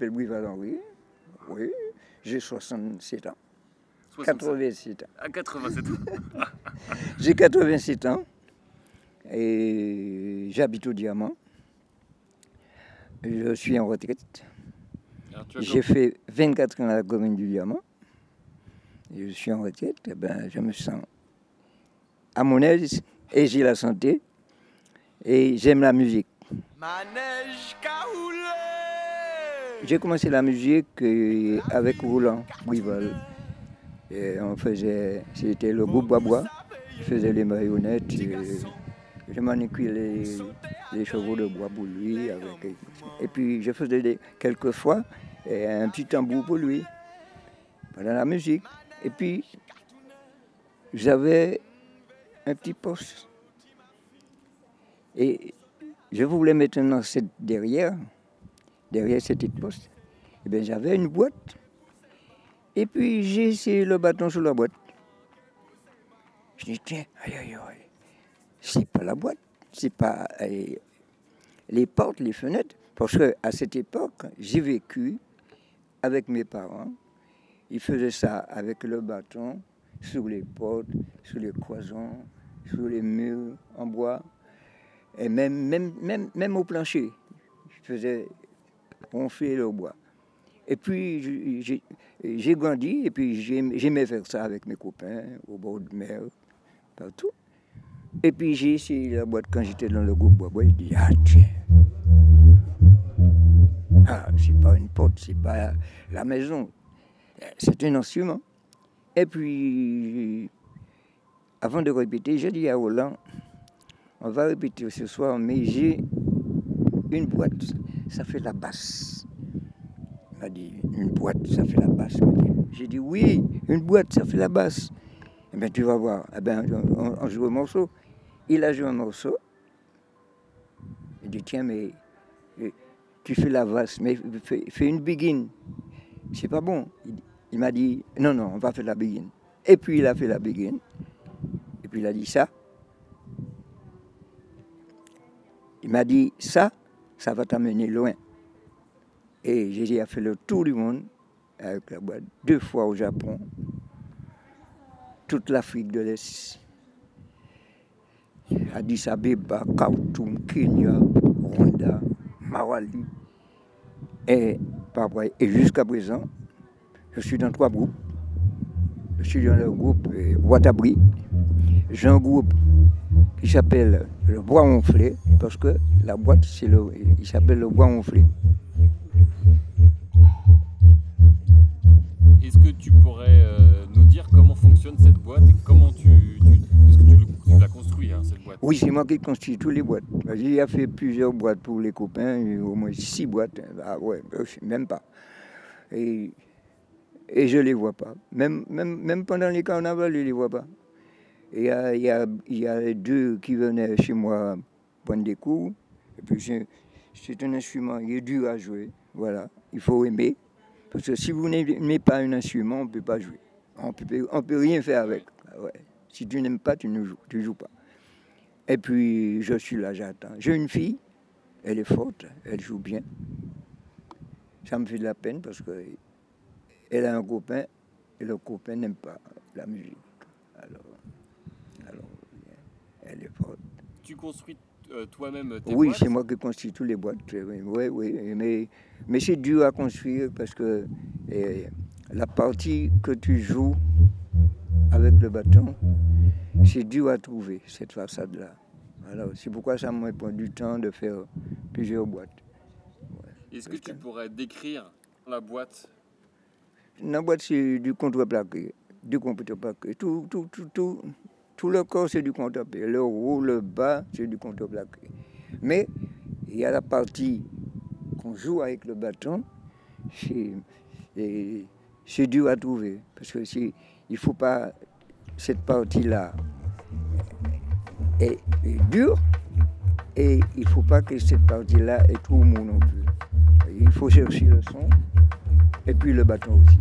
m'appelle Brival Henri. Oui, j'ai 67 ans. 87 ans. À 87 ans. j'ai 87 ans. Et j'habite au Diamant. Je suis en retraite. J'ai fait 24 ans à la commune du Diamant. je suis en retraite. Et eh ben, je me sens à mon aise et j'ai la santé et j'aime la musique. J'ai commencé la musique euh, avec Roland Rival. on faisait, c'était le groupe Bois. Je faisais les marionnettes. je manipulais les, chevaux de bois pour lui. et puis je faisais des, quelquefois un petit tambour pour lui pendant la musique. Et puis j'avais un petit poste. Et je voulais maintenant cette derrière, derrière cette poste. Eh bien j'avais une boîte. Et puis j'ai essayé le bâton sur la boîte. Je dis, tiens, aïe, aïe, aïe, c'est pas la boîte, c'est pas euh, les portes, les fenêtres. Parce qu'à cette époque, j'ai vécu avec mes parents. Ils faisaient ça avec le bâton sur les portes, sur les cloisons, sur les murs en bois, et même, même, même, même au plancher. Je faisais ronfler le bois. Et puis j'ai grandi et puis j'aimais faire ça avec mes copains au bord de mer, partout. Et puis j'ai essayé la boîte quand j'étais dans le groupe bois bois. Je dis ah tiens, ah c'est pas une porte, c'est pas la maison, c'est un instrument. Et puis avant de répéter, j'ai dit à Roland, on va répéter ce soir, mais j'ai une boîte, ça fait la basse. Il m'a dit, une boîte, ça fait la basse. J'ai dit, oui, une boîte, ça fait la basse. Eh bien, tu vas voir. Eh bien, on, joue un morceau. Il a joué un morceau. Il dit, tiens, mais euh, tu fais la basse, mais fais, une begin. C'est pas bon. Il, m'a dit, non, non, on va faire la begin. Et puis, il a fait la begin puis il a dit ça. Il m'a dit ça, ça va t'amener loin. Et j'ai fait le tour du monde avec la boîte, deux fois au Japon, toute l'Afrique de l'Est, Addis Abeba, Khartoum, Kenya, Rwanda, Mawali. Et, et jusqu'à présent, je suis dans trois groupes. Je suis dans le groupe euh, Watabri, j'ai un groupe qui s'appelle le bois gonflé, parce que la boîte, c'est le, il s'appelle le bois gonflé. Est-ce que tu pourrais euh, nous dire comment fonctionne cette boîte et comment tu, est-ce que tu, l'as construit hein, cette boîte? Oui, c'est moi qui construis toutes les boîtes. J'ai fait plusieurs boîtes pour les copains, au moins six boîtes. Ah ouais, même pas. Et, et je les vois pas. Même, même, même pendant les carnavals, je les vois pas. Il y, a, y a, deux qui venaient chez moi prendre des coups. Et puis c'est un instrument, il est dur à jouer. Voilà, il faut aimer. Parce que si vous n'aimez pas un instrument, on ne peut pas jouer. On ne peut, rien faire avec. Ah ouais. Si tu n'aimes pas, tu ne joues, tu joues pas. Et puis je suis là, j'attends. J'ai une fille, elle est forte, elle joue bien. Ça me fait de la peine parce qu'elle a un copain et le copain n'aime pas la musique. Alors, tu construis euh, toi-même tes boîtes Oui, c'est moi qui construis toutes les boîtes. Oui, oui, mais, mais c'est dur à construire parce que la partie que tu joues avec le bâton, c'est dur à trouver, cette façade-là. Alors, c'est pourquoi ça me prend du temps de faire plusieurs boîtes. Est-ce que tu pourrais décrire la boîte? La boîte, c'est du contreplaqué. Du contreplaqué. Tout, tout, tout, tout, tout le corps, c'est du contre-pied. Le haut, le bas, c'est du contre-plaqué. Mais il y a la partie qu'on joue avec le bâton, c'est dur à trouver. Parce que si, il faut pas. Cette partie-là est, dure et il ne faut pas que cette partie-là est trop mou non plus. Il faut chercher le son et puis le bâton aussi.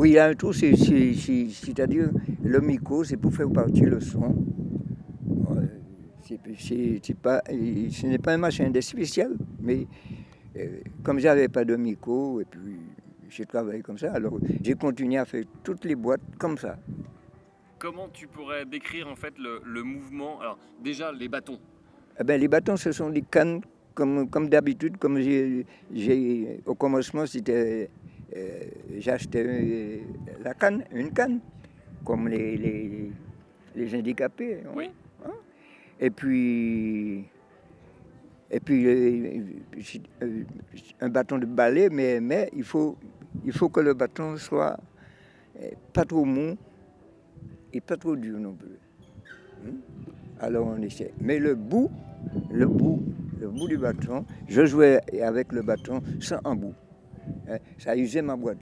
Oui, il y a un trou, c'est- c'est- c'est- c'est-à-dire le micro, c'est pour faire partir le son. C'est- pas, ce n'est pas un machin de spécial, mais euh, comme j'avais pas de micro, et puis j'ai travaillé comme ça, alors j'ai continué à faire toutes les boîtes comme ça. Comment tu pourrais décrire en fait le, le mouvement? Alors déjà les bâtons. Eh ben, les bâtons, ce sont des cannes, comme, comme d'habitude, comme j'ai- au commencement, c'était, euh, j'achetais euh, la canne, une canne, comme les, les, les handicapés. hein. Oui. Et puis, et puis euh, un bâton de balai, mais, mais il, faut, il faut que le bâton soit pas trop mou et pas trop dur non plus. Hmm? Alors on essaie. Mais le bout, le bout, le bout du bâton, je jouais avec le bâton sans un bout. Hein, Ça usait ma boîte.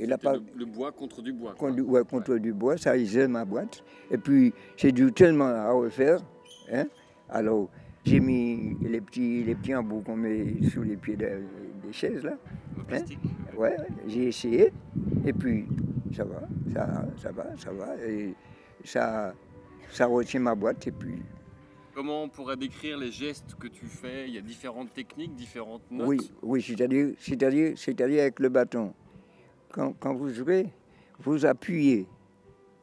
Et là, pas, le, le bois contre du bois. contre, ouais, contre du bois, ça usait ma boîte. Et puis, j'ai dû tellement à refaire. hein. Alors, j'ai mis les petits, les petits embouts qu'on met sous les pieds de- des chaises, là. Le plastique. Ouais, ouais, j'ai essayé. Et puis, ça va, ça, ça va, ça va. Et ça, ça retient ma boîte. Et puis, Comment on pourrait décrire les gestes que tu fais? Il y a différentes techniques, différentes notes. oui, oui, c'est-à-dire, c'est-à-dire, c'est-à-dire avec le bâton. Quand, quand vous jouez, vous appuyez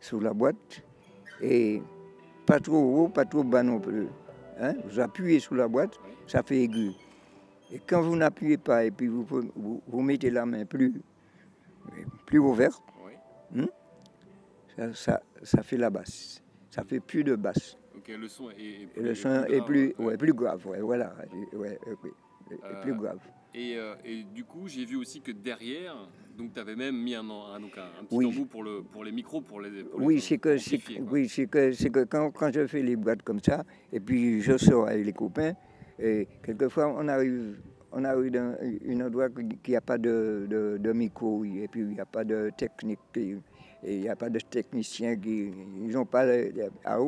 sur la boîte et pas trop haut, pas trop bas non plus. hein. Vous appuyez sur la boîte, ça fait aigu. Et quand vous n'appuyez pas et puis vous, vous, vous mettez la main plus, plus ouverte, Oui. ça, ça, ça fait la basse. Ça fait plus de basse. Ok, le son est, est plus- le est son est grave, plus, ouais. plus grave. Ouais, voilà. Ouais, oui, est Euh, plus grave. Et, euh, et du coup, j'ai vu aussi que derrière, donc tu avais même mis un, un- donc un, un petit Oui. embout pour, le, pour les micros, pour les. pour Oui, c'est que, oui, c'est que, c'est que quand, quand je fais les boîtes comme ça, et puis je sors avec les copains, et quelquefois on arrive, on arrive dans un endroit qui n'a pas de, micro, et puis il n'y a pas de technique, et il n'y a pas de technicien qui, ils n'ont pas à.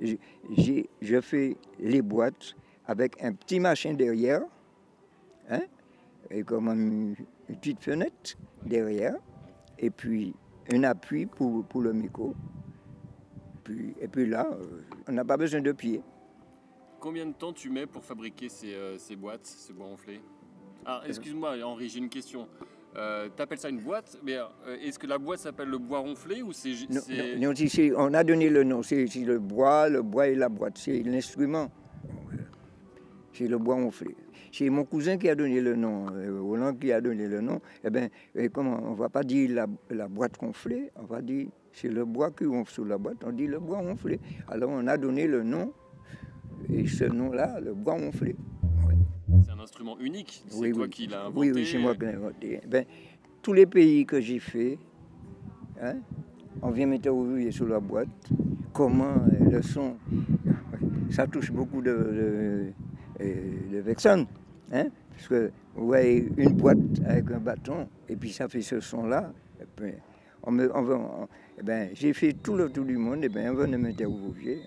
J'ai- j'ai- je fais les boîtes avec un petit machin derrière, hein, et comme une, une petite fenêtre derrière, et puis un appui pour, pour le micro. Puis, et puis là, on n'a pas besoin de pied. Combien de temps tu mets pour fabriquer ces, euh, ces boîtes, ces bois enflés Alors, excuse-moi, Henri, j'ai une question. Euh, T'appelles ça une boîte, mais euh, est-ce que la boîte s'appelle le bois ronflé ou c'est. Non, si, on a donné le nom, c'est le bois, le bois et la boîte, c'est l'instrument. C'est le bois gonflé. C'est mon cousin qui a donné le nom, euh, Roland qui a donné le nom. Eh bien, comment, on ne va pas dire la, la boîte gonflée, on va dire c'est le bois qui gonfle sous la boîte, on dit le bois gonflé. Alors on a donné le nom, et ce nom-là, le bois gonflé. C'est un instrument unique. C'est Oui, toi oui. qui l'as inventé. Oui, oui, c'est moi qui l'ai inventé. Ben, tous les pays que j'ai fait, hein, on vient m'interroger sur la boîte, comment euh, le son, ça touche beaucoup de, de, euh, de personnes. Hein, parce que vous voyez une boîte avec un bâton, et puis ça fait ce son-là. on on on- eh ben, j'ai fait tout le tour du monde, et ben, on venait m'interroger.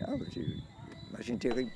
Machine terrible.